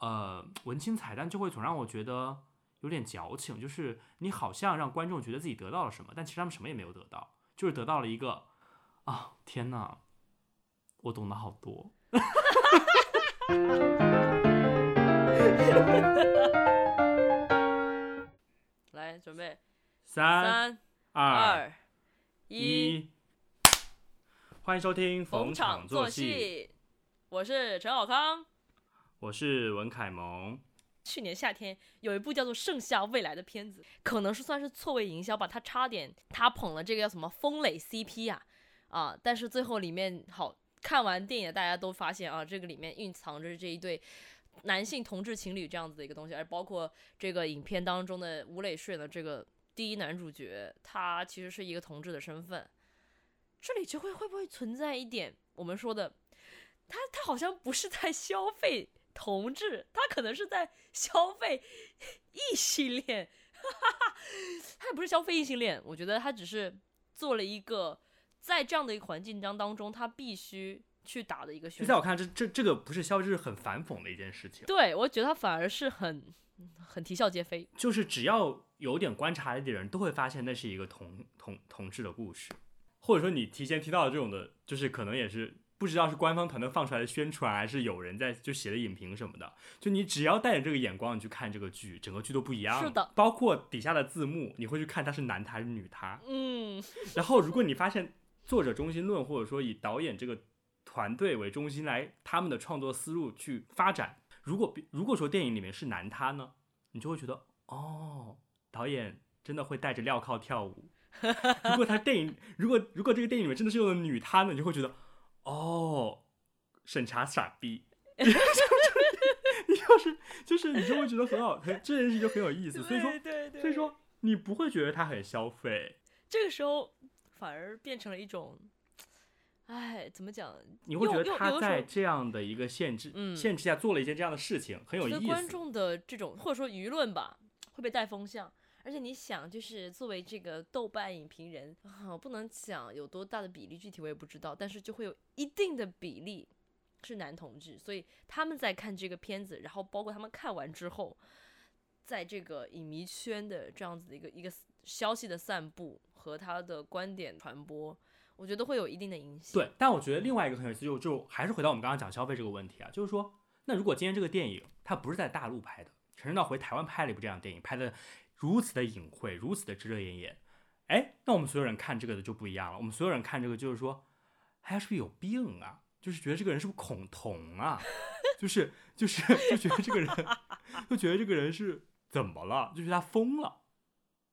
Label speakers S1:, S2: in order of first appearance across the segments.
S1: 呃文青彩蛋就会总让我觉得有点矫情，就是你好像让观众觉得自己得到了什么，但其实他们什么也没有得到，就是得到了一个啊天哪，我懂得好多。
S2: 来准备，
S1: 三二
S2: 一，
S1: 一，欢迎收听逢场作戏，
S2: 我是陈好康，
S1: 我是文凯萌。
S2: 去年夏天有一部叫做《盛夏未来》的片子，可能是算是错位营销吧，他差点他捧了这个叫什么风磊 CP 呀，啊，但是最后里面好看完电影，大家都发现啊，这个里面蕴藏着这一对男性同志情侣这样子的一个东西，而包括这个影片当中的吴磊饰演的这个第一男主角，他其实是一个同志的身份，这里就会会不会存在一点我们说的，他他好像不是在消费。同志，他可能是在消费异性恋，哈哈他也不是消费异性恋，我觉得他只是做了一个在这样的一个环境当当中，他必须去打的一个选择。
S1: 在我看，这这这个不是消费，这是很反讽的一件事情。
S2: 对，我觉得他反而是很很啼笑皆非。
S1: 就是只要有点观察力的人都会发现，那是一个同同同志的故事，或者说你提前提到的这种的，就是可能也是。不知道是官方团队放出来的宣传，还是有人在就写的影评什么的。就你只要带着这个眼光，你去看这个剧，整个剧都不一样。
S2: 是的，
S1: 包括底下的字幕，你会去看他是男他还是女他。
S2: 嗯。
S1: 然后，如果你发现作者中心论，或者说以导演这个团队为中心来他们的创作思路去发展，如果如果说电影里面是男他呢，你就会觉得哦，导演真的会戴着镣铐跳舞。如果他电影如果如果这个电影里面真的是用的女他呢，你就会觉得。哦，审查傻逼，你就是就是你就会觉得很好，很这件事就很有意思。所以说，所以说你不会觉得他很消费。
S2: 这个时候反而变成了一种，哎，怎么讲？
S1: 你会觉得他在这样的一个限制限制下做了一件这样的事情，很有意思。
S2: 观众的这种或者说舆论吧，会被带风向。而且你想，就是作为这个豆瓣影评人啊，不能讲有多大的比例，具体我也不知道，但是就会有一定的比例是男同志，所以他们在看这个片子，然后包括他们看完之后，在这个影迷圈的这样子的一个一个消息的散布和他的观点传播，我觉得会有一定的影响。
S1: 对，但我觉得另外一个很有意思，就就还是回到我们刚刚讲消费这个问题啊，就是说，那如果今天这个电影它不是在大陆拍的，陈正道回台湾拍了一部这样的电影，拍的。如此的隐晦，如此的遮遮掩掩，哎，那我们所有人看这个的就不一样了。我们所有人看这个就是说，哎，是不是有病啊？就是觉得这个人是不是恐同啊？就是就是就觉得这个人，就觉得这个人是怎么了？就觉得他疯了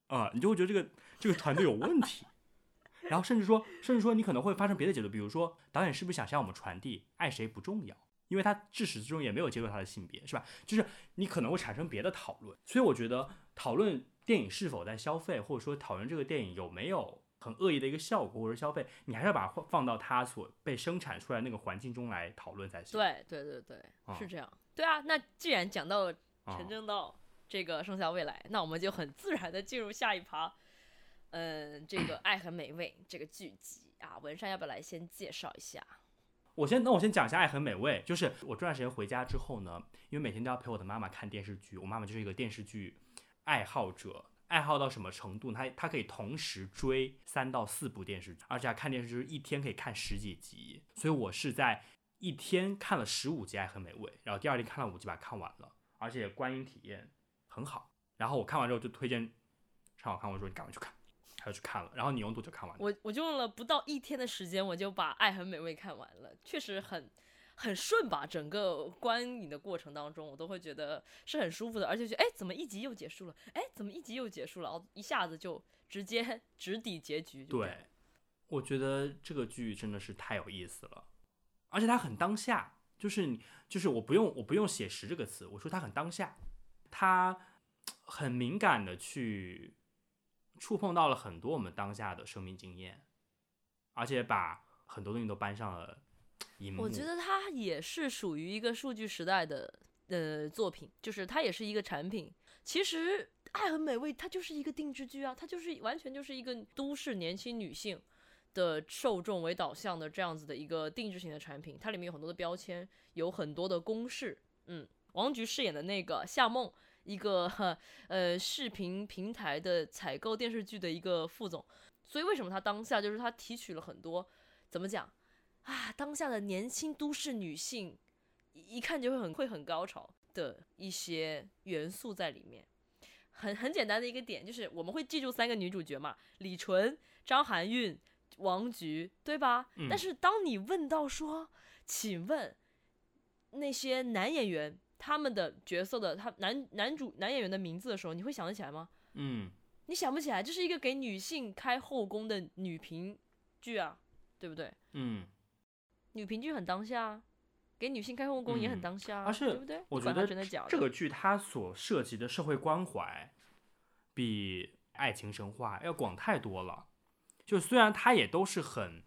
S1: 啊！你就会觉得这个这个团队有问题。然后甚至说，甚至说你可能会发生别的解读，比如说导演是不是想向我们传递爱谁不重要？因为他至始至终也没有揭露他的性别，是吧？就是你可能会产生别的讨论，所以我觉得讨论电影是否在消费，或者说讨论这个电影有没有很恶意的一个效果或者消费，你还是要把它放到它所被生产出来那个环境中来讨论才行。
S2: 对对对对，是这样。嗯、对啊，那既然讲到陈正道这个《盛夏未来》嗯，那我们就很自然的进入下一趴。嗯，这个《爱很美味》这个剧集啊，文山要不要来先介绍一下？
S1: 我先，那我先讲一下《爱很美味》。就是我这段时间回家之后呢，因为每天都要陪我的妈妈看电视剧，我妈妈就是一个电视剧爱好者，爱好到什么程度？她她可以同时追三到四部电视剧，而且她看电视剧一天可以看十几集。所以我是在一天看了十五集《爱很美味》，然后第二天看了五集把它看完了，而且观影体验很好。然后我看完之后就推荐陈好看，我说你赶快去看。要去看了，然后你用多久看完？
S2: 我我就用了不到一天的时间，我就把《爱很美味》看完了，确实很很顺吧。整个观影的过程当中，我都会觉得是很舒服的，而且觉得哎，怎么一集又结束了？哎，怎么一集又结束了？一下子就直接直抵结局。
S1: 对，我觉得这个剧真的是太有意思了，而且它很当下，就是你就是我不用我不用写实这个词，我说它很当下，它很敏感的去。触碰到了很多我们当下的生命经验，而且把很多东西都搬上了荧幕。
S2: 我觉得它也是属于一个数据时代的呃作品，就是它也是一个产品。其实《爱很美味》它就是一个定制剧啊，它就是完全就是一个都市年轻女性的受众为导向的这样子的一个定制型的产品。它里面有很多的标签，有很多的公式，嗯。王菊饰演的那个夏梦，一个呃视频平台的采购电视剧的一个副总。所以为什么他当下就是他提取了很多怎么讲啊？当下的年轻都市女性一看就会很会很高潮的一些元素在里面。很很简单的一个点就是我们会记住三个女主角嘛，李纯、张含韵、王菊，对吧？
S1: 嗯。
S2: 但是当你问到说，请问那些男演员他们的角色的他男男主男演员的名字的时候，你会想得起来吗？
S1: 嗯。
S2: 你想不起来，这是一个给女性开后宫的女频剧啊，对不对？
S1: 嗯，
S2: 女频剧很当下，给女性开后宫也很当下，
S1: 而且
S2: 对不对？
S1: 我觉得这个剧它所涉及的社会关怀比《爱情神话》要广太多了。就虽然它也都是很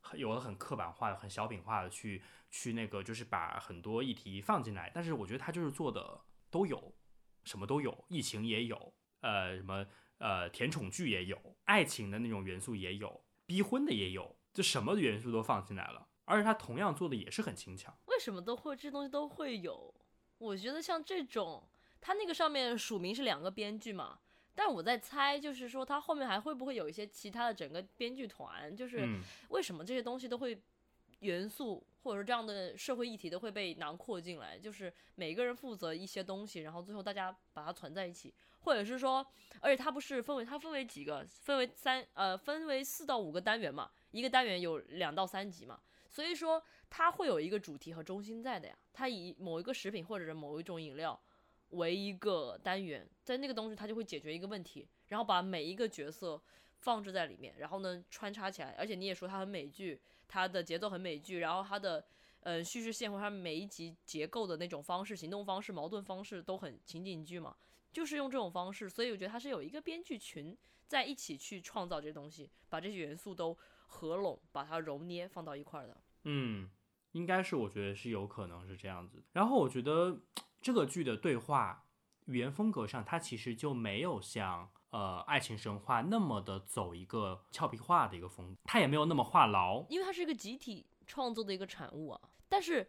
S1: 很有的很刻板化的、很小品化的去去那个，就是把很多议题放进来，但是我觉得他就是做的都有，什么都有，疫情也有，呃，什么。呃，甜宠剧也有，爱情的那种元素也有，逼婚的也有，就什么元素都放进来了，而且他同样做的也是很轻巧。
S2: 为什么都会这东西都会有？我觉得像这种，他那个上面署名是两个编剧嘛，但我在猜，就是说他后面还会不会有一些其他的整个编剧团？就是为什么这些东西都会元素或者说这样的社会议题都会被囊括进来？就是每个人负责一些东西，然后最后大家把它存在一起。或者是说，而且它不是分为，它分为几个，分为三，呃，分为四到五个单元嘛，一个单元有两到三集嘛，所以说它会有一个主题和中心在的呀。它以某一个食品或者是某一种饮料为一个单元，在那个东西它就会解决一个问题，然后把每一个角色放置在里面，然后呢穿插起来。而且你也说它很美剧，它的节奏很美剧，然后它的呃叙事线或它每一集结构的那种方式、行动方式、矛盾方式都很情景剧嘛。就是用这种方式，所以我觉得它是有一个编剧群在一起去创造这些东西，把这些元素都合拢，把它揉捏放到一块儿的。
S1: 嗯，应该是我觉得是有可能是这样子。然后我觉得 这个剧的对话语言风格上，它其实就没有像呃《爱情神话》那么的走一个俏皮话的一个风格，它也没有那么话痨，
S2: 因为它是一个集体创作的一个产物啊。但是。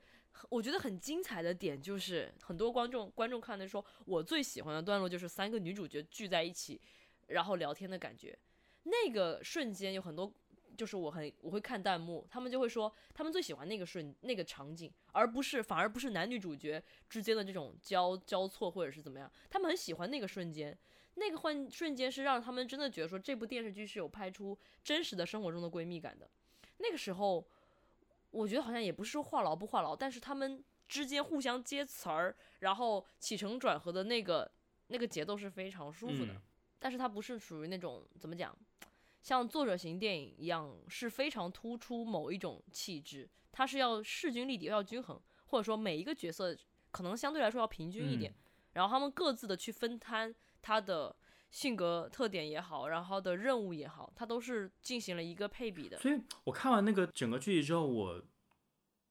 S2: 我觉得很精彩的点就是，很多观众观众看的说，我最喜欢的段落就是三个女主角聚在一起，然后聊天的感觉。那个瞬间有很多，就是我很我会看弹幕，他们就会说他们最喜欢那个瞬那个场景，而不是反而不是男女主角之间的这种交交错或者是怎么样，他们很喜欢那个瞬间，那个换瞬间是让他们真的觉得说这部电视剧是有拍出真实的生活中的闺蜜感的。那个时候。我觉得好像也不是说话痨不话痨，但是他们之间互相接词儿，然后起承转合的那个那个节奏是非常舒服的。嗯、但是它不是属于那种怎么讲，像作者型电影一样是非常突出某一种气质，它是要势均力敌，要均衡，或者说每一个角色可能相对来说要平均一点，嗯、然后他们各自的去分摊他的性格特点也好，然后的任务也好，他都是进行了一个配比的。
S1: 所以我看完那个整个剧集之后，我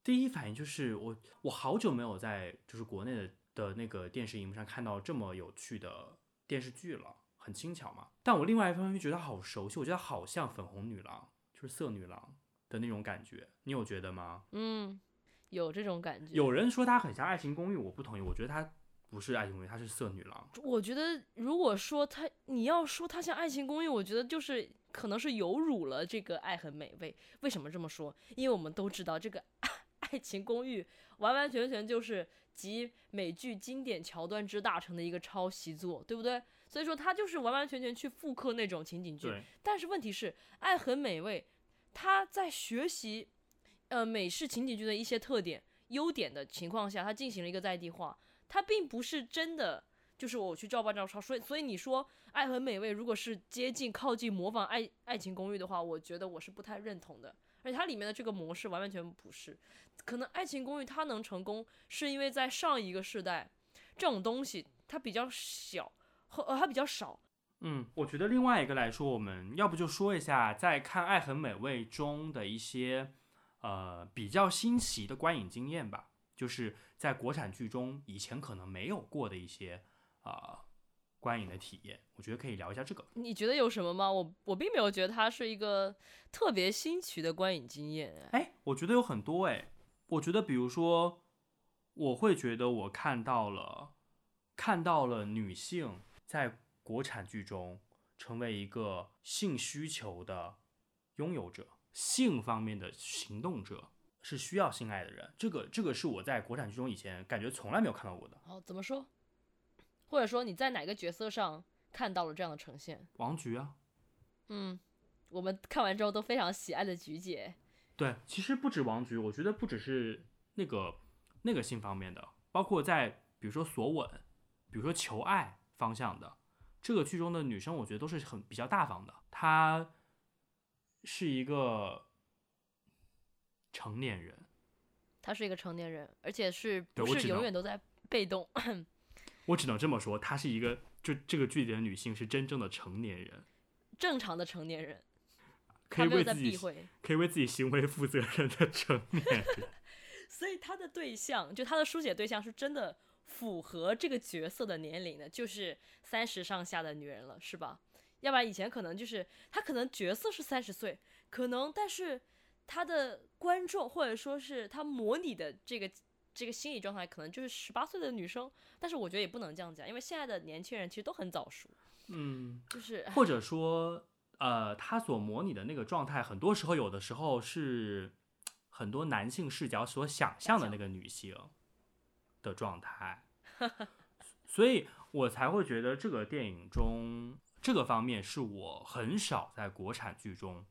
S1: 第一反应就是我我好久没有在就是国内的的那个电视荧幕上看到这么有趣的电视剧了，很轻巧嘛。但我另外一方面觉得好熟悉，我觉得好像粉红女郎，就是色女郎的那种感觉。你有觉得吗？
S2: 嗯，有这种感觉。
S1: 有人说它很像《爱情公寓》，我不同意，我觉得它。不是爱情公寓，她是色女郎。
S2: 我觉得，如果说她，你要说她像爱情公寓，我觉得就是可能是有辱了这个爱很美味。为什么这么说？因为我们都知道，这个 爱情公寓完完全全就是集美剧经典桥段之大成的一个抄袭作，对不对？所以说，它就是完完全全去复刻那种情景剧。但是问题是，爱很美味，它在学习呃美式情景剧的一些特点、优点的情况下，它进行了一个在地化。它并不是真的，就是我去照搬照抄，所以所以你说《爱很美味》如果是接近靠近模仿爱《爱情公寓》的话，我觉得我是不太认同的。而且它里面的这个模式完完全不是，可能《爱情公寓》它能成功，是因为在上一个世代，这种东西它比较小，和呃它比较少。
S1: 嗯，我觉得另外一个来说，我们要不就说一下在看《爱很美味》中的一些呃比较新奇的观影经验吧。就是在国产剧中以前可能没有过的一些啊、呃、观影的体验，我觉得可以聊一下这个。
S2: 你觉得有什么吗？我我并没有觉得它是一个特别新奇的观影经验。
S1: 哎，我觉得有很多哎，我觉得比如说我会觉得我看到了，看到了女性在国产剧中成为一个性需求的拥有者，性方面的行动者，是需要性爱的人。这个，这个是我在国产剧中以前感觉从来没有看到过的。
S2: 哦，怎么说？或者说你在哪个角色上看到了这样的呈现？
S1: 王菊啊。
S2: 嗯，我们看完之后都非常喜爱的菊姐。
S1: 对，其实不止王菊，我觉得不只是那个那个性方面的，包括在比如说索吻，比如说求爱方向的，这个剧中的女生，我觉得都是很比较大方的。她是一个成年人，
S2: 他是一个成年人，而且是不是永远都在被动？
S1: 我，我只能这么说，她是一个就这个剧里的女性是真正的成年人，
S2: 正常的成年人。
S1: 可以为自己可以为自己行为负责任的成年人，
S2: 所以他的对象就他的书写对象是真的符合这个角色的年龄的，就是三十上下的女人了，是吧？要不然以前可能就是他可能角色是三十岁，可能但是他的观众或者说是他模拟的这个这个心理状态可能就是十八岁的女生，但是我觉得也不能这样讲，因为现在的年轻人其实都很早熟，
S1: 嗯，
S2: 就是
S1: 或者说。呃，他所模拟的那个状态，很多时候有的时候是很多男性视角所想象的那个女性的状态，所以我才会觉得这个电影中这个方面是我很少在国产剧中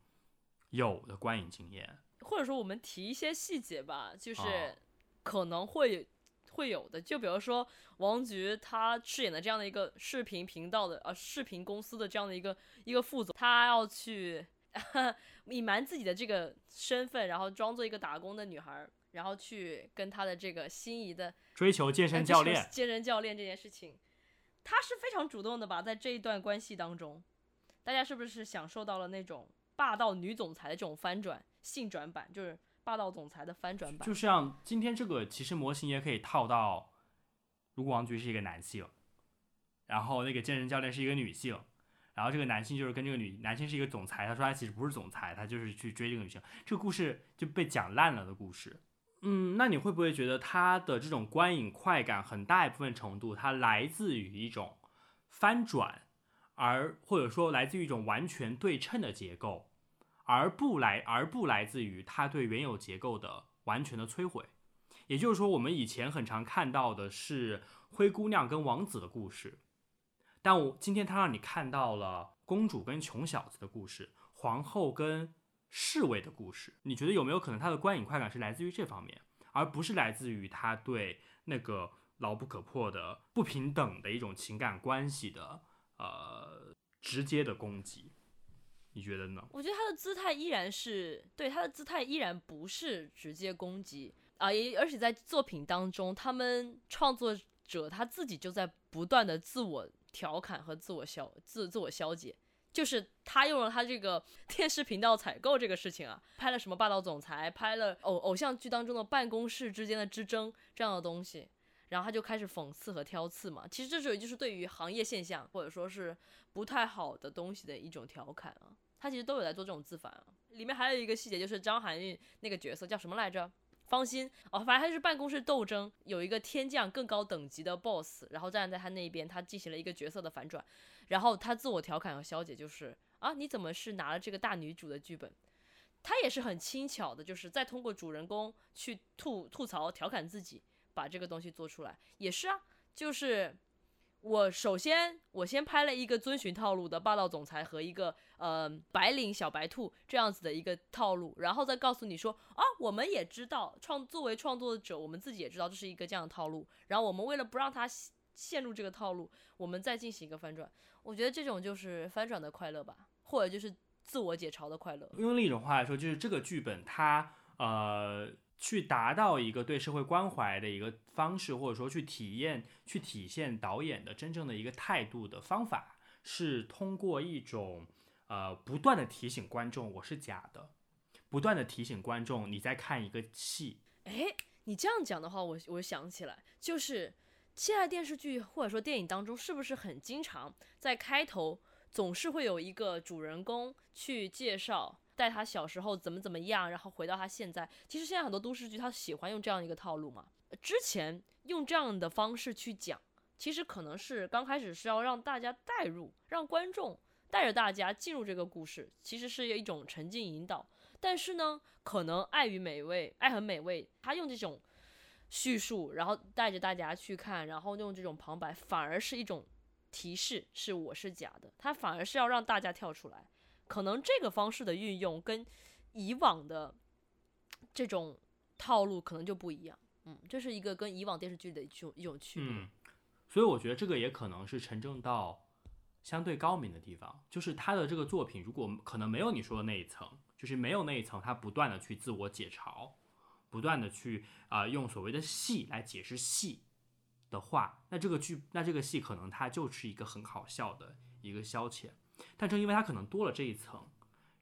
S1: 有的观影经验。
S2: 或者说，我们提一些细节吧，就是可能会。会有的，就比如说王菊，她饰演的这样的一个视频频道的呃视频公司的这样的一个一个副总，她要去 隐瞒自己的这个身份，然后装作一个打工的女孩，然后去跟她的这个心仪的
S1: 追求健身教练，
S2: 呃、健身教练这件事情，她是非常主动的吧，在这一段关系当中，大家是不是享受到了那种霸道女总裁的这种翻转性转版，就是。霸道总裁的翻转版，
S1: 就像今天这个其实模型也可以套到，如果王菊是一个男性，然后那个健身教练是一个女性，然后这个男性就是跟这个女男性是一个总裁，他说他其实不是总裁，他就是去追这个女性，这个故事就被讲烂了的故事。嗯，那你会不会觉得他的这种观影快感很大一部分程度，它来自于一种翻转，而或者说来自于一种完全对称的结构？而不来，而不来自于他对原有结构的完全的摧毁。也就是说，我们以前很常看到的是灰姑娘跟王子的故事，但我今天他让你看到了公主跟穷小子的故事，皇后跟侍卫的故事。你觉得有没有可能他的观影快感是来自于这方面，而不是来自于他对那个牢不可破的不平等的一种情感关系的呃直接的攻击？你觉得呢？
S2: 我觉得他的姿态依然是对，他的姿态依然不是直接攻击。啊，也而且在作品当中，他们创作者他自己就在不断的自我调侃和自我消自自我消解，就是他用了他这个 电视频道采购这个事情啊，拍了什么霸道总裁，拍了偶偶像剧当中的办公室之间的之争这样的东西，然后他就开始讽刺和挑刺嘛，其实这种就是对于行业现象或者说是不太好的东西的一种调侃啊。他其实都有在做这种自反啊，里面还有一个细节，就是张含韵那个角色叫什么来着？方心哦，反正他是办公室斗争，有一个天降更高等级的 boss，然后站在他那边，他进行了一个角色的反转，然后他自我调侃和消解就是啊，你怎么是拿了这个大女主的剧本？他也是很轻巧的，就是再通过主人公去吐吐槽调侃自己，把这个东西做出来，也是啊，就是。我首先，我先拍了一个遵循套路的霸道总裁和一个呃白领小白兔这样子的一个套路，然后再告诉你说啊，我们也知道创作为创作者，我们自己也知道这是一个这样的套路，然后我们为了不让他陷入这个套路，我们再进行一个翻转。我觉得这种就是翻转的快乐吧，或者就是自我解嘲的快乐。
S1: 用另一种话来说，就是这个剧本它呃。去达到一个对社会关怀的一个方式，或者说去体验、去体现导演的真正的一个态度的方法，是通过一种呃不断的提醒观众我是假的，不断的提醒观众你在看一个戏。
S2: 哎，你这样讲的话，我我想起来，就是现在电视剧或者说电影当中，是不是很经常在开头总是会有一个主人公去介绍。在他小时候怎么怎么样，然后回到他现在。其实现在很多都市剧，他喜欢用这样一个套路嘛。之前用这样的方式去讲，其实可能是刚开始是要让大家带入，让观众带着大家进入这个故事，其实是一种沉浸引导。但是呢，可能爱与美味，爱很美味，他用这种叙述，然后带着大家去看，然后用这种旁白，反而是一种提示，是我是假的。他反而是要让大家跳出来。可能这个方式的运用跟以往的这种套路可能就不一样。嗯，这是一个跟以往电视剧的一种一种区别。
S1: 嗯，所以我觉得这个也可能是陈正道相对高明的地方，就是他的这个作品如果可能没有你说的那一层。就是没有那一层，他不断的去自我解嘲，不断的去啊、用所谓的戏来解释戏的话，那这个剧，那这个戏可能它就是一个很好笑的一个消遣。但正因为它可能多了这一层，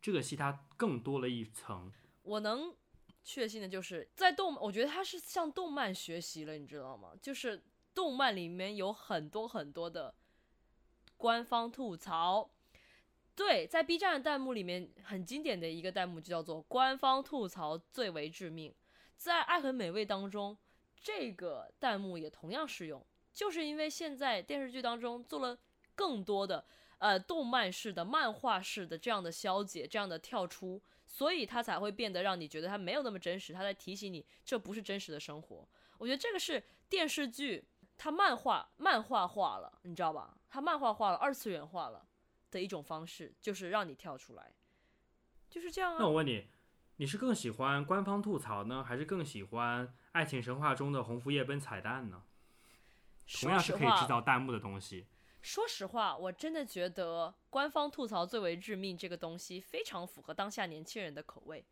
S1: 这个戏它更多了一层。
S2: 我能确信的就是在动，我觉得它是向动漫学习了，你知道吗？就是动漫里面有很多很多的官方吐槽。对，在 B 站的弹幕里面，很经典的一个弹幕就叫做“官方吐槽最为致命”。在《爱很美味》当中，这个弹幕也同样适用，就是因为现在电视剧当中做了更多的呃动漫式的、漫画式的这样的消解、这样的跳出，所以它才会变得让你觉得它没有那么真实。它在提醒你，这不是真实的生活。我觉得这个是电视剧它漫画漫画化了，你知道吧？它漫画化了，二次元化了。的一种方式就是让你跳出来，就是这样啊。
S1: 那我问你，你是更喜欢官方吐槽呢，还是更喜欢《爱情神话》中的红福夜奔彩蛋呢？同样是可以制造弹幕的东西。
S2: 说实话，我真的觉得官方吐槽最为致命这个东西非常符合当下年轻人的口味。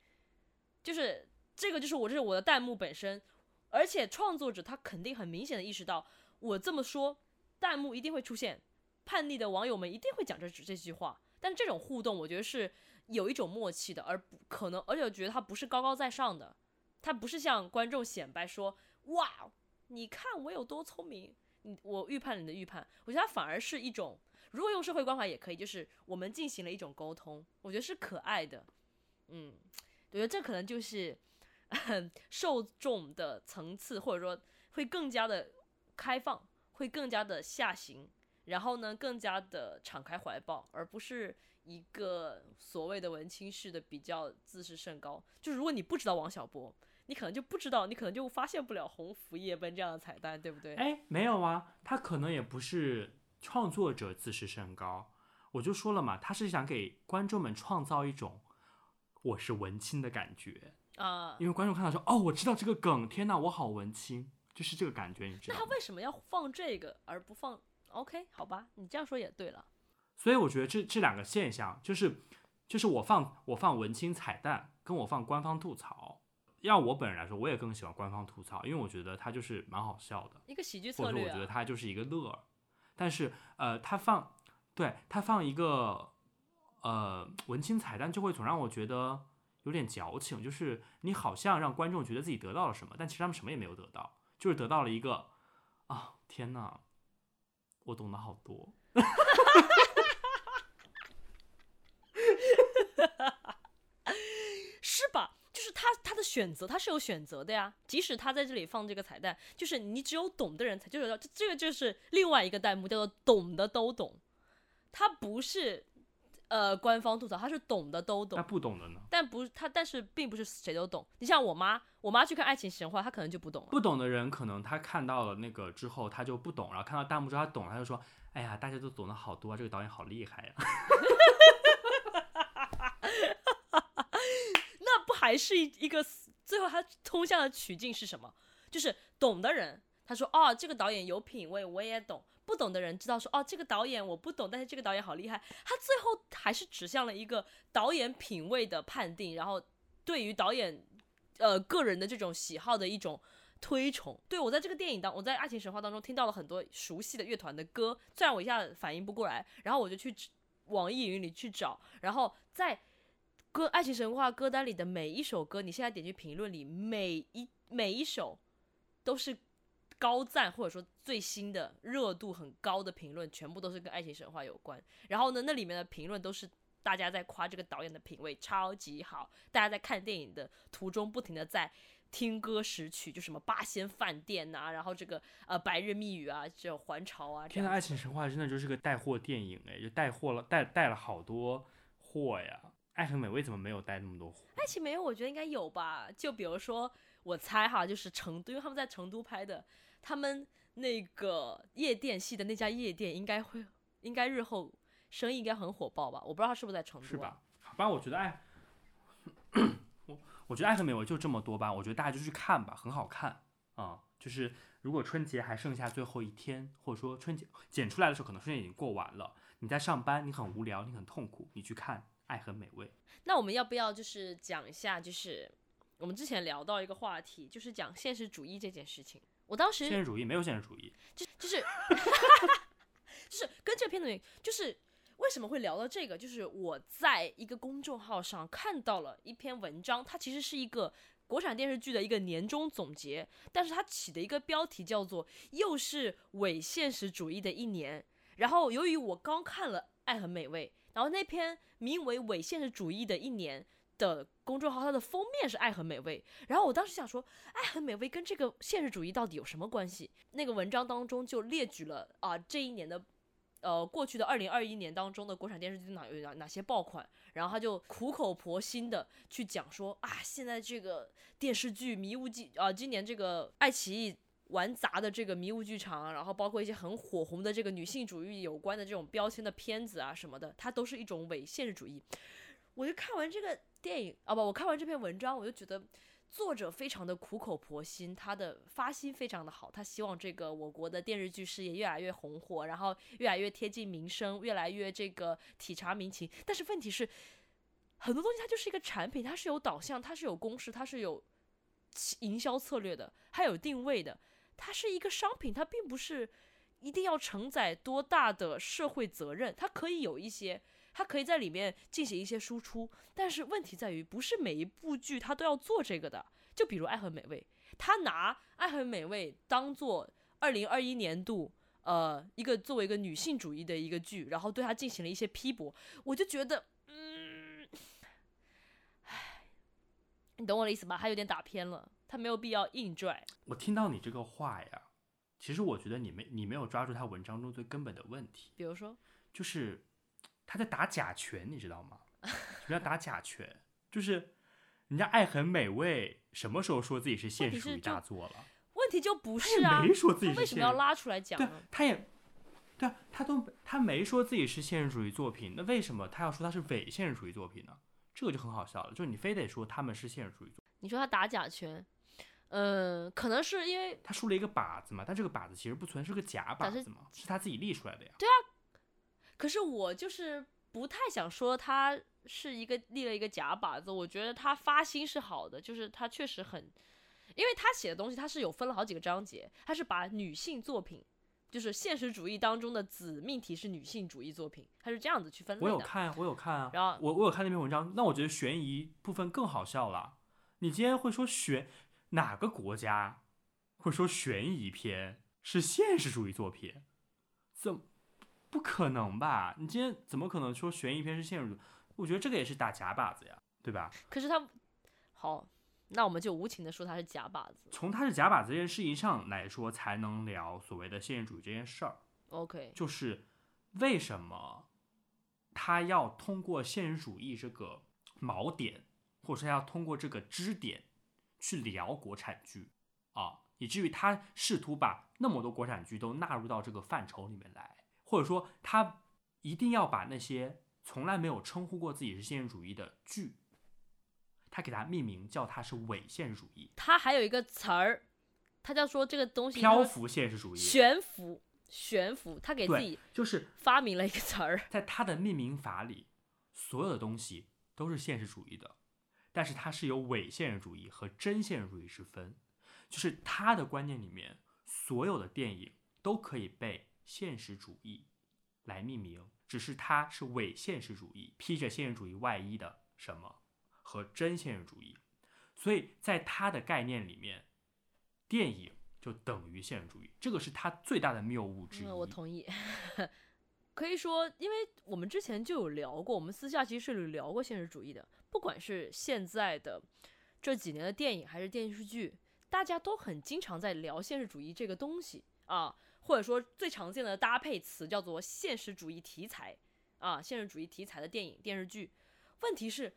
S2: 就是这个，就是我这是我的弹幕本身，而且创作者他肯定很明显的意识到，我这么说，弹幕一定会出现。叛逆的网友们一定会讲这这句话，但这种互动我觉得是有一种默契的，而不可能，而且我觉得他不是高高在上的，他不是向观众显摆说哇，你看我有多聪明，我预判你的预判，我觉得他反而是一种，如果用社会关怀也可以，就是我们进行了一种沟通，我觉得是可爱的，嗯，我觉得这可能就是 受众的层次，或者说会更加的开放，会更加的下行。然后呢，更加的敞开怀抱，而不是一个所谓的文青式的比较自视甚高。就是如果你不知道王小波，你可能就不知道，你可能就发现不了红福夜奔这样的彩蛋，对不对？
S1: 哎，没有啊，他可能也不是创作者自视甚高。我就说了嘛，他是想给观众们创造一种我是文青的感觉啊，因为观众看到说，哦，我知道这个梗，天哪，我好文青，就是这个感觉，你知道？
S2: 那他为什么要放这个而不放？OK，好吧，你这样说也对了。
S1: 所以我觉得这这两个现象，就是就是我放我放文青彩蛋，跟我放官方吐槽，要我本人来说，我也更喜欢官方吐槽，因为我觉得它就是蛮好笑的，
S2: 一个喜剧策略啊。
S1: 或者我觉得它就是一个乐儿。但是呃，他放对他放一个呃文青彩蛋，就会总让我觉得有点矫情，就是你好像让观众觉得自己得到了什么，但其实他们什么也没有得到，就是得到了一个啊，天哪！我懂得好多，
S2: 是吧？就是他他的选择，他是有选择的呀。即使他在这里放这个彩蛋，就是你只有懂的人才就是这这个就是另外一个弹幕叫做“懂的都懂”，他不是。呃，官方吐槽他是懂的都懂，
S1: 那不懂的呢？
S2: 但不他，但是并不是谁都懂。你像我妈，我妈去看《爱情神话》，她可能就不懂了。
S1: 不懂的人，可能他看到了那个之后，他就不懂，然后看到弹幕之后他懂了，他就说：“哎呀，大家都懂得好多啊，这个导演好厉害呀。”
S2: 那不还是一一个最后他通向的曲径是什么？就是懂的人，他说：“哦，这个导演有品位，我也懂。”不懂的人知道说哦，这个导演我不懂，但是这个导演好厉害。他最后还是指向了一个导演品味的判定，然后对于导演呃个人的这种喜好的一种推崇。对，我在这个电影当，我在《爱情神话》当中听到了很多熟悉的乐团的歌，虽然我一下反应不过来，然后我就去网易云里去找，然后在歌《爱情神话》歌单里的每一首歌，你现在点击评论里每一每一首都是。高赞或者说最新的热度很高的评论，全部都是跟爱情神话有关。然后呢，那里面的评论都是大家在夸这个导演的品味超级好，大家在看电影的途中不停的在听歌识曲，就什么八仙饭店呐、啊，然后这个呃白日密语啊，这还潮啊。
S1: 天呐，爱情神话真的就是个带货电影哎，就带货了，带带了好多货呀。爱很美为什么没有带那么多货？
S2: 爱情没有，我觉得应该有吧。就比如说，我猜哈，就是成都，因为他们在成都拍的，他们那个夜店系的那家夜店应该会，应该日后生意应该很火爆吧？我不知道他是不是在成都、啊。
S1: 是吧？好吧，我觉得爱。我我觉得爱很美我就这么多吧，我觉得大家就去看吧，很好看啊、嗯。就是如果春节还剩下最后一天，或者说春节剪出来的时候，可能春节已经过完了，你在上班，你很无聊，你很痛苦，你去看爱很美味。
S2: 那我们要不要就是讲一下，就是我们之前聊到一个话题，就是讲现实主义这件事情。我当时
S1: 现实主义没有现实主义，
S2: 就就是 就是跟这个片子就是。为什么会聊到这个？就是我在一个公众号上看到了一篇文章，它其实是一个国产电视剧的一个年终总结，但是它起的一个标题叫做“又是伪现实主义的一年”。然后由于我刚看了《爱很美味》，然后那篇名为“伪现实主义的一年”的公众号，它的封面是“爱很美味”，然后我当时想说，“爱很美味”跟这个现实主义到底有什么关系？那个文章当中就列举了啊这一年的。呃，过去的二零二一年当中的国产电视剧哪有哪哪些爆款？然后他就苦口婆心的去讲说啊，现在这个电视剧迷雾记啊，今年这个爱奇艺玩砸的这个迷雾剧场，然后包括一些很火红的这个女性主义有关的这种标签的片子啊什么的，它都是一种伪现实主义。我就看完这个电影啊不，我看完这篇文章，我就觉得。作者非常的苦口婆心，他的发心非常的好，他希望这个我国的电视剧事业越来越红火，然后越来越贴近民生，越来越这个体察民情。但是问题是，很多东西它就是一个产品，它是有导向，它是有公式，它是有营销策略的，还有定位的。它是一个商品，它并不是一定要承载多大的社会责任，它可以有一些。它可以在里面进行一些输出，但是问题在于，不是每一部剧它都要做这个的。就比如《爱很美味》，他拿《爱很美味》当做二零二一年度呃一个作为一个女性主义的一个剧，然后对他进行了一些批驳，我就觉得，嗯，唉，你懂我的意思吧？他有点打偏了，他没有必要硬拽。
S1: 我听到你这个话呀，其实我觉得你没你没有抓住他文章中最根本的问题，
S2: 比如说，
S1: 就是。他在打假拳，你知道吗？什么叫打假拳？就是人家爱很美味，什么时候说自己是现实主义大作了？
S2: 问题就不是啊，
S1: 没说自己是。
S2: 为什么要拉出来讲呢？
S1: 对，他也，对啊，他都他没说自己是现实主义作品，那为什么他要说他是伪现实主义作品呢？这个就很好笑了，就是你非得说他们是现实主义作品。
S2: 你说他打假拳，嗯，可能是因为
S1: 他竖了一个靶子嘛，但这个靶子其实不存在，是个假靶子嘛，是，他自己立出来的呀。
S2: 对啊。可是我就是不太想说他是一个立了一个假靶子，我觉得他发心是好的，就是他确实很，因为他写的东西他是有分了好几个章节，他是把女性作品，就是现实主义当中的子命题是女性主义作品，他是这样子去分类的。
S1: 我有看，我有看啊，
S2: 然后
S1: 我我有看那篇文章，那我觉得悬疑部分更好笑了。你今天会说悬哪个国家会说悬疑片是现实主义作品？怎？不可能吧？你今天怎么可能说悬疑片是现实主义？我觉得这个也是打假靶子呀，对吧？
S2: 可是他，好，那我们就无情的说他是假靶子。
S1: 从他是假靶子这件事情上来说，才能聊所谓的现实主义这件事儿。
S2: OK，
S1: 就是为什么他要通过现实主义这个锚点，或者说要通过这个支点去聊国产剧啊，以至于他试图把那么多国产剧都纳入到这个范畴里面来。或者说，他一定要把那些从来没有称呼过自己是现实主义的剧，他给他命名，叫它是伪现实主义。
S2: 他还有一个词儿，他叫说这个东西
S1: 漂浮现实主义，
S2: 悬浮，悬浮。他给自己
S1: 就是
S2: 发明了一个词儿，
S1: 在他的命名法里，所有的东西都是现实主义的，但是它是有伪现实主义和真现实主义之分，就是他的观念里面，所有的电影都可以被。现实主义来命名，只是它是伪现实主义，披着现实主义外衣的什么和真现实主义，所以在他的概念里面，电影就等于现实主义，这个是他最大的谬误之一。
S2: 嗯，我同意，可以说，因为我们之前就有聊过，我们私下其实是聊过现实主义的，不管是现在的这几年的电影还是电视剧，大家都很经常在聊现实主义这个东西啊，或者说最常见的搭配词叫做现实主义题材啊，现实主义题材的电影电视剧。问题是，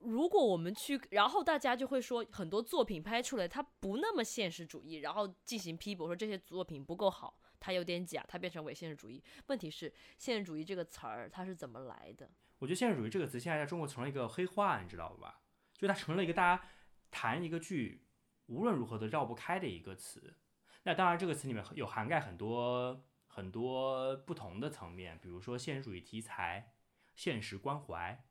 S2: 如果我们去，然后大家就会说很多作品拍出来它不那么现实主义，然后进行批驳，说这些作品不够好，它有点假，它变成伪现实主义。问题是，现实主义这个词儿它是怎么来的？
S1: 我觉得现实主义这个词现在在中国成了一个黑话，你知道吧？就它成了一个大家谈一个剧无论如何都绕不开的一个词。那当然，这个词里面有涵盖很多很多不同的层面，比如说现实主义题材、现实关怀、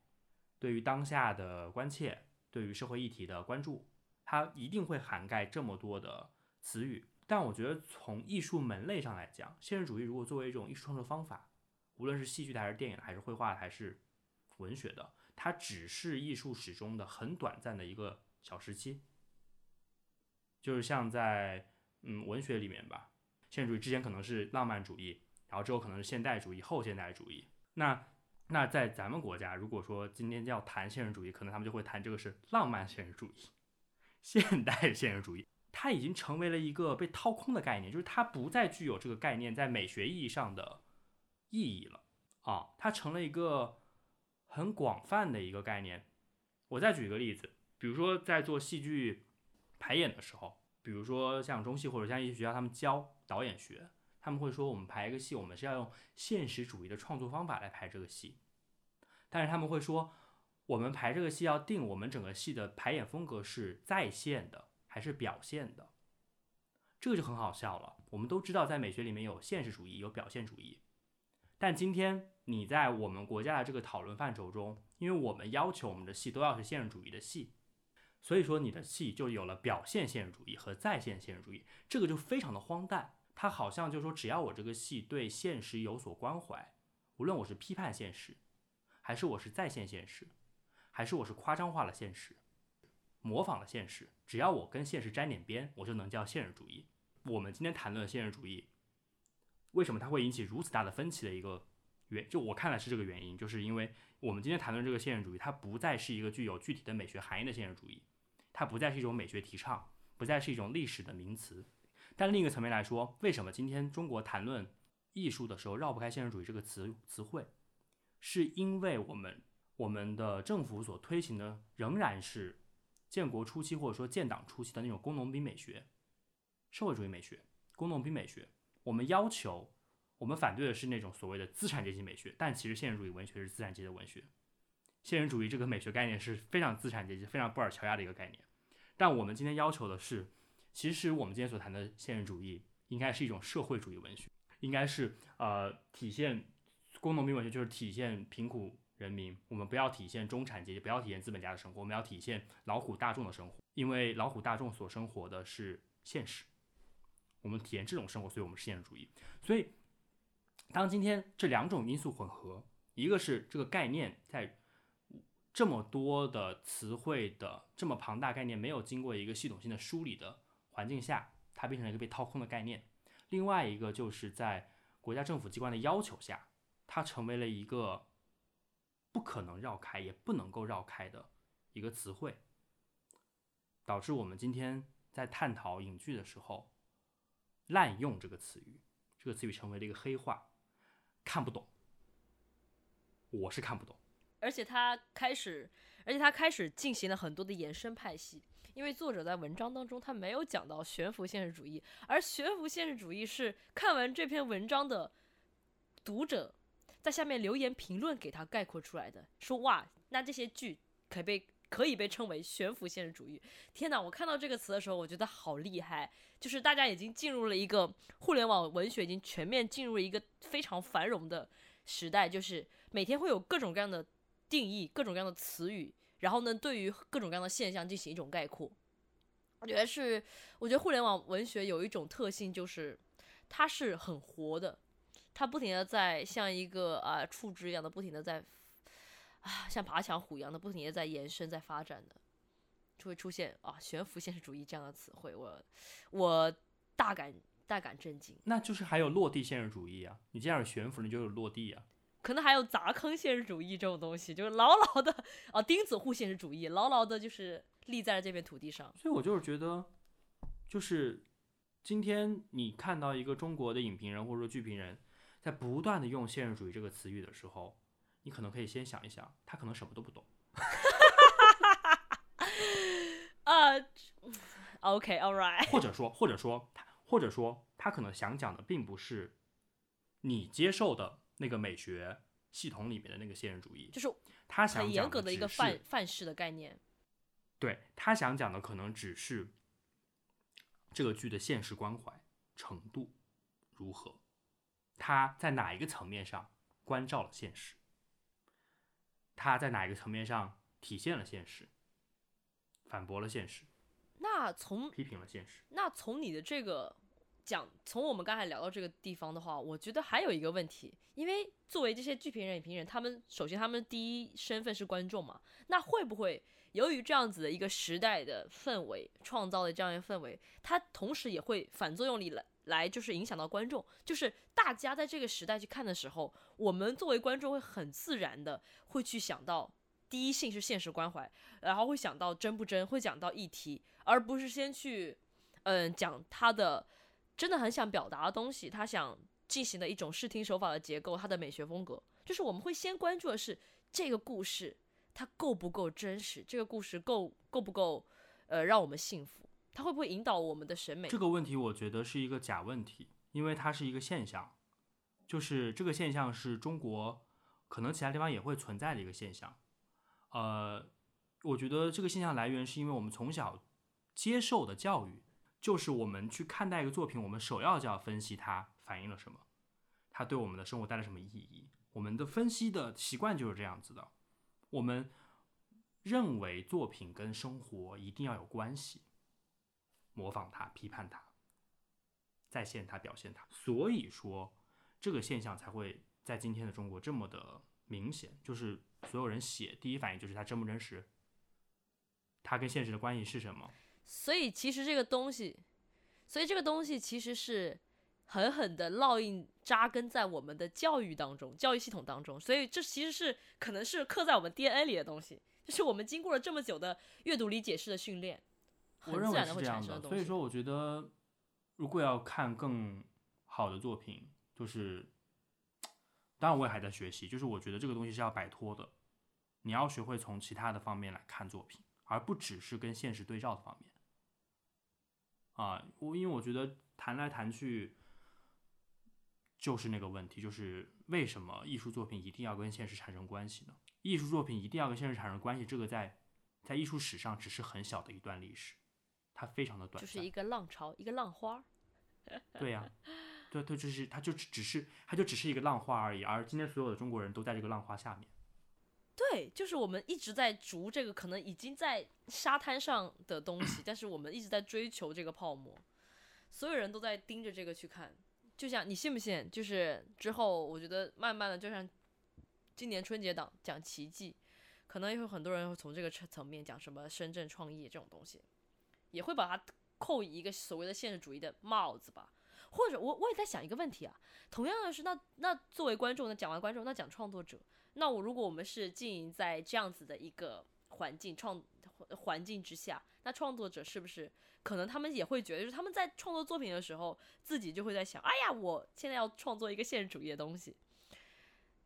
S1: 对于当下的关切、对于社会议题的关注，它一定会涵盖这么多的词语。但我觉得从艺术门类上来讲，现实主义如果作为一种艺术创作方法，无论是戏剧的还是电影还是绘画的还是文学的。它只是艺术史中的很短暂的一个小时期，就是像在嗯文学里面吧，现实主义之前可能是浪漫主义，然后之后可能是现代主义、后现代主义。那那在咱们国家，如果说今天要谈现实主义，可能他们就会谈这个是浪漫现实主义、现代现实主义。它已经成为了一个被掏空的概念，就是它不再具有这个概念在美学意义上的意义了啊，它成了一个。很广泛的一个概念，我再举一个例子，比如说在做戏剧排演的时候，比如说像中戏或者像一些学校，他们教导演学，他们会说我们排一个戏，我们是要用现实主义的创作方法来排这个戏，但是他们会说，我们排这个戏要定我们整个戏的排演风格是再现的还是表现的，这个就很好笑了。我们都知道在美学里面有现实主义，有表现主义。但今天你在我们国家的这个讨论范畴中，因为我们要求我们的戏都要是现实主义的戏，所以说你的戏就有了表现现实主义和再现现实主义，这个就非常的荒诞。它好像就说，只要我这个戏对现实有所关怀，无论我是批判现实，还是我是再现现实，还是我是夸张化了现实，模仿了现实，只要我跟现实沾点边，我就能叫现实主义。我们今天谈论的现实主义。为什么它会引起如此大的分歧的一个原，就我看来是这个原因，就是因为我们今天谈论这个现实主义，它不再是一个具有具体的美学含义的现实主义，它不再是一种美学提倡，不再是一种历史的名词。但另一个层面来说，为什么今天中国谈论艺术的时候绕不开现实主义这个词词汇，是因为我们我们的政府所推行的仍然是建国初期或者说建党初期的那种工农兵美学、社会主义美学、工农兵美学。我们要求，我们反对的是那种所谓的资产阶级美学，但其实现实主义文学是资产阶级的文学。现实主义这个美学概念是非常资产阶级、非常布尔乔亚的一个概念。但我们今天要求的是，其实我们今天所谈的现实主义应该是一种社会主义文学，应该是呃体现工农兵文学，就是体现贫苦人民。我们不要体现中产阶级，不要体现资本家的生活，我们要体现劳苦大众的生活，因为劳苦大众所生活的是现实。我们体验这种生活，所以我们是现实主义。所以，当今天这两种因素混合，一个是这个概念在这么多的词汇的这么庞大概念没有经过一个系统性的梳理的环境下，它变成了一个被掏空的概念；另外一个就是在国家政府机关的要求下，它成为了一个不可能绕开也不能够绕开的一个词汇，导致我们今天在探讨影剧的时候。滥用这个词语，这个词语成为了一个黑话，看不懂。我是看不懂，
S2: 而且他开始，而且他开始进行了很多的延伸派系，因为作者在文章当中他没有讲到悬浮现实主义，而悬浮现实主义是看完这篇文章的读者在下面留言评论给他概括出来的，说哇，那这些剧可被。可以被称为悬浮现实主义。天哪，我看到这个词的时候，我觉得好厉害。就是大家已经进入了一个互联网文学已经全面进入了一个非常繁荣的时代，就是每天会有各种各样的定义、各种各样的词语，然后呢，对于各种各样的现象进行一种概括。我觉得是，我觉得互联网文学有一种特性，就是它是很活的，它不停的在像一个啊触枝一样的不停的在。啊，像爬墙虎一样的不停的在延伸、在发展的，就会出现啊悬浮现实主义这样的词汇，我我大感大感震惊。
S1: 那就是还有落地现实主义啊，你这样悬浮，你就有落地啊。
S2: 可能还有砸坑现实主义这种东西，就是牢牢的啊钉子户现实主义，牢牢的就是立在了这片土地上。
S1: 所以我就是觉得，就是今天你看到一个中国的影评人或者说剧评人，在不断的用现实主义这个词语的时候，你可能可以先想一想，他可能什么都不懂。
S2: 呃、uh,，OK，all、okay, right。
S1: 或者说，或者说，或者说，他可能想讲的并不是你接受的那个美学系统里面的那个现实主义，
S2: 就是
S1: 他想
S2: 很严格的一个范范式的概念。
S1: 对，他想讲的可能只是这个剧的现实关怀程度如何，他在哪一个层面上关照了现实，他在哪一个层面上体现了现实。反驳了现实，
S2: 那从
S1: 批评了现实，
S2: 那从你的这个讲，从我们刚才聊到这个地方的话，我觉得还有一个问题，因为作为这些剧评人、影评人，他们首先他们第一身份是观众嘛，那会不会由于这样子的一个时代的氛围创造的这样一个氛围，它同时也会反作用力来来就是影响到观众，就是大家在这个时代去看的时候，我们作为观众会很自然的会去想到。第一性是现实关怀，然后会想到真不真，会讲到议题，而不是先去，嗯，讲他的真的很想表达的东西，他想进行的一种视听手法的结构，他的美学风格，就是我们会先关注的是这个故事它够不够真实，这个故事够够不够，呃，让我们信服，它会不会引导我们的审美？
S1: 这个问题我觉得是一个假问题，因为它是一个现象，就是这个现象是中国可能其他地方也会存在的一个现象。呃，我觉得这个现象来源是因为我们从小接受的教育，就是我们去看待一个作品，我们首要就要分析它反映了什么，它对我们的生活带来什么意义。我们的分析的习惯就是这样子的，我们认为作品跟生活一定要有关系，模仿它、批判它、再现它、表现它。所以说，这个现象才会在今天的中国这么的明显，就是。所有人写第一反应就是它真不真实，它跟现实的关系是什么？
S2: 所以其实这个东西，所以这个东西其实是狠狠的烙印扎根在我们的教育当中，教育系统当中。所以这其实是可能是刻在我们 DNA 里的东西，就是我们经过了这么久的阅读理解式的训练，很自然的会产生的东西。
S1: 我认为是这样的。所以说，我觉得如果要看更好的作品，就是。当然，我也还在学习。就是我觉得这个东西是要摆脱的，你要学会从其他的方面来看作品，而不只是跟现实对照的方面。啊，我因为我觉得谈来谈去就是那个问题，就是为什么艺术作品一定要跟现实产生关系呢？艺术作品一定要跟现实产生关系，这个在在艺术史上只是很小的一段历史，它非常的短，
S2: 就是一个浪潮，一个浪花。
S1: 对呀。对对，就是它就只是它就只是一个浪花而已，而今天所有的中国人都在这个浪花下面。
S2: 对，就是我们一直在逐这个可能已经在沙滩上的东西，但是我们一直在追求这个泡沫，所有人都在盯着这个去看。就像你信不信？就是之后我觉得慢慢的，就像今年春节档讲奇迹，可能也有很多人会从这个层层面讲什么深圳创业这种东西，也会把它扣一个所谓的现实主义的帽子吧。或者我我也在想一个问题啊，同样的是，那那作为观众，那讲完观众，那讲创作者，那我如果我们是经营在这样子的一个环境创环境之下，那创作者是不是可能他们也会觉得，就是他们在创作作品的时候，自己就会在想，哎呀，我现在要创作一个现实主义的东西，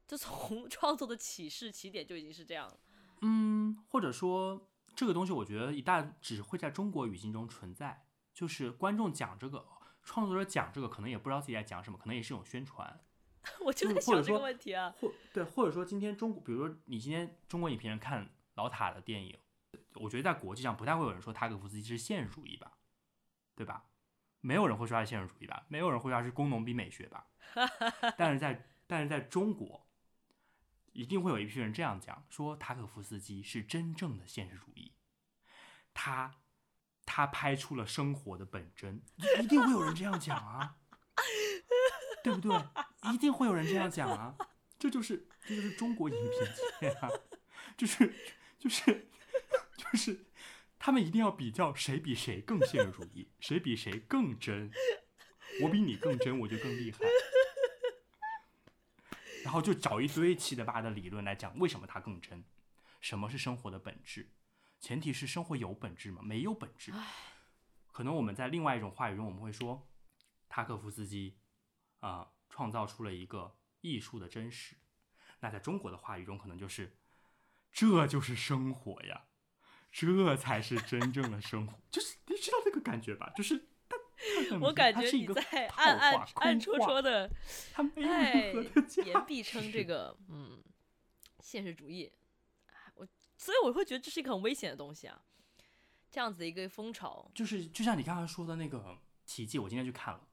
S2: 就从 创作的起始起点就已经是这样了。
S1: 嗯，或者说这个东西，我觉得一旦只会在中国语境中存在，就是观众讲这个。创作者讲这个可能也不知道自己在讲什么，可能也是一种宣传。
S2: 我就在想这个问题啊，
S1: 或对，或者说今天中国，比如说你今天中国影评人看老塔的电影，我觉得在国际上不太会有人说塔可夫斯基是现实主义吧，对吧？没有人会说他是现实主义吧？没有人会说他是工农兵美学吧？但是在但是在中国，一定会有一批人这样讲，说塔可夫斯基是真正的现实主义，他。他拍出了生活的本真，一定会有人这样讲啊，对不对？一定会有人这样讲啊，这就是这就是中国影评界啊，就是就是就是他们一定要比较谁比谁更现实主义，谁比谁更真，我比你更真，我就更厉害，然后就找一堆七的八的理论来讲为什么他更真，什么是生活的本质。前提是生活有本质吗？没有本质。可能我们在另外一种话语中，我们会说，塔可夫斯基啊、呃，创造出了一个艺术的真实。那在中国的话语中，可能就是，这就是生活呀，这才是真正的生活。就是你知道那个感觉吧？就是。
S2: 我感觉你在暗暗暗戳戳的，他们，言必称这个，嗯，现实主义。我所以我会觉得这是一个很危险的东西啊，这样子的一个风潮。
S1: 就是就像你刚刚说的那个《奇迹》，我今天去看了，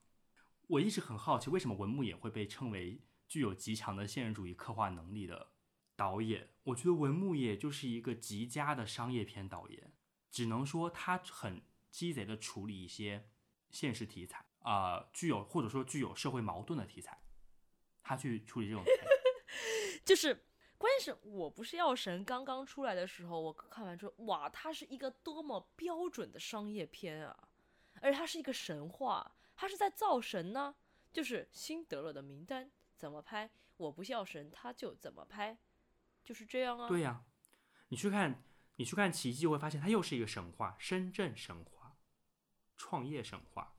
S1: 我一直很好奇，为什么文牧野会被称为具有极强的现实主义刻画能力的导演？我觉得文牧野就是一个极佳的商业片导演，只能说他很鸡贼的处理一些。现实题材啊、具有或者说具有社会矛盾的题材，他去处理这种，
S2: 就是关键是我不是药神刚刚出来的时候，我看完之后，哇，它是一个多么标准的商业片啊！而且它是一个神话，它是在造神呢，就是辛德勒的名单怎么拍，我不是药神他就怎么拍，就是这样啊。
S1: 对呀、啊，你去看你去看奇迹，会发现它又是一个神话，深圳神话。创业神话，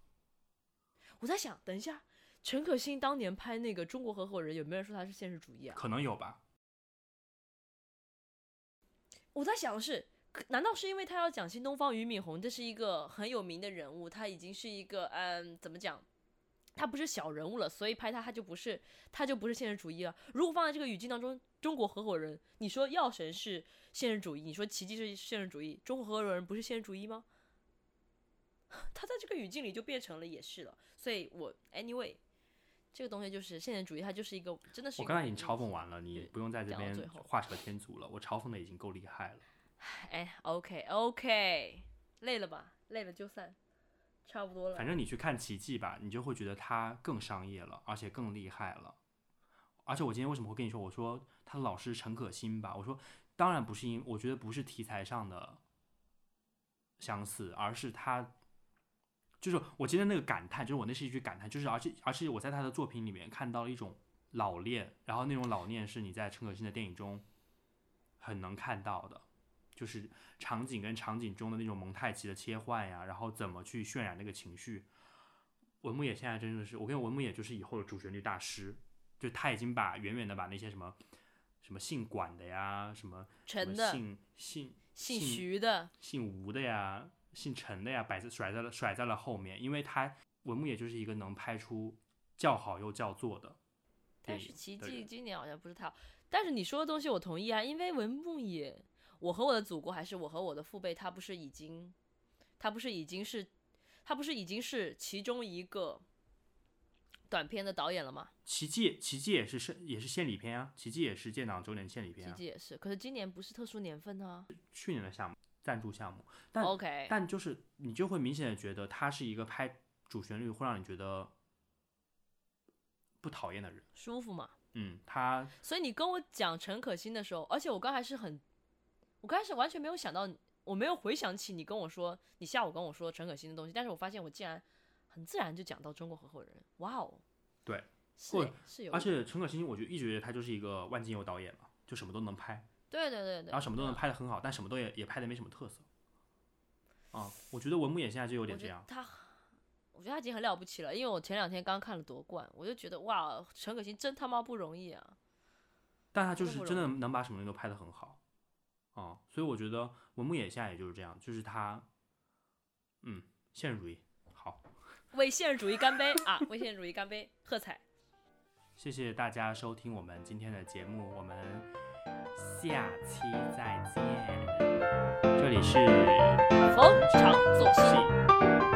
S2: 我在想，等一下，陈可辛当年拍那个《中国合伙人》，有没有人说他是现实主义啊？
S1: 可能有吧。
S2: 我在想的是，难道是因为他要讲新东方俞敏洪，这是一个很有名的人物，他已经是一个嗯，怎么讲，他不是小人物了，所以拍他他就不是他就不是现实主义了。如果放在这个语境当中，《中国合伙人》，你说药神是现实主义，你说奇迹是现实主义，《中国合伙人》不是现实主义吗？他在这个语境里就变成了也是了，所以我 anyway 这个东西就是现实主义，它就是一个真的是。
S1: 我刚才已经嘲讽完了，你不用在这边画蛇添足了。我嘲讽的已经够厉害了。
S2: 哎，OK OK，累了吧？累了就散，差不多了。
S1: 反正你去看奇迹吧，你就会觉得它更商业了，而且更厉害了。而且我今天为什么会跟你说？我说他的老师陈可辛吧，我说当然不是因，我觉得不是题材上的相似，而是他。就是我今天那个感叹，就是我那是一句感叹，就是而且而且我在他的作品里面看到了一种老练，然后那种老练是你在陈可辛的电影中很能看到的，就是场景跟场景中的那种蒙太奇的切换呀，然后怎么去渲染那个情绪。文牧野现在真的是，我跟文牧野就是以后的主旋律大师，就他已经把远远的把那些什么什么姓管的呀，什么
S2: 陈的
S1: 姓姓
S2: 姓徐的
S1: 姓吴的呀。姓陈的呀，摆在甩在了甩在了后面，因为他文牧野就是一个能拍出叫好又叫座的。
S2: 但是奇迹今年好像不是太好。但是你说的东西我同意啊，因为文牧野，我和我的祖国还是我和我的父辈，他不是已经，他不是已经是，他不是已经是其中一个短片的导演了吗？
S1: 奇迹奇迹也是是也是献礼片啊，奇迹也是建党周年献礼片啊。
S2: 奇迹也是，可是今年不是特殊年份啊。
S1: 去年的项目。赞助项目，但
S2: Okay.
S1: 但就是你就会明显的觉得他是一个拍主旋律会让你觉得不讨厌的人，
S2: 舒服嘛？
S1: 嗯，他。
S2: 所以你跟我讲陈可辛的时候，而且我刚才是很，我刚开始完全没有想到，我没有回想起你跟我说你下午跟我说陈可辛的东西，但是我发现我竟然很自然就讲到中国合伙人，哇哦，
S1: 对，
S2: 是是有，
S1: 而且陈可辛我就一直觉得他就是一个万金油导演嘛，就什么都能拍。
S2: 对对对对，
S1: 然后什么都能拍的很好，但什么都也也拍的没什么特色。啊，我觉得文牧野现在就有点这样。
S2: 他，我觉得他已经很了不起了，因为我前两天刚看了夺冠，我就觉得哇，陈可辛真他妈不容易啊。
S1: 但他就是真的能把什么东西都拍得很好。啊，所以我觉得文牧野下也就是这样，就是他，嗯，现实主义好。
S2: 为现实主义干杯啊！为现实主义干杯，喝彩。
S1: 谢谢大家收听我们今天的节目，我们。下期再见，这里是
S2: 逢场作戏。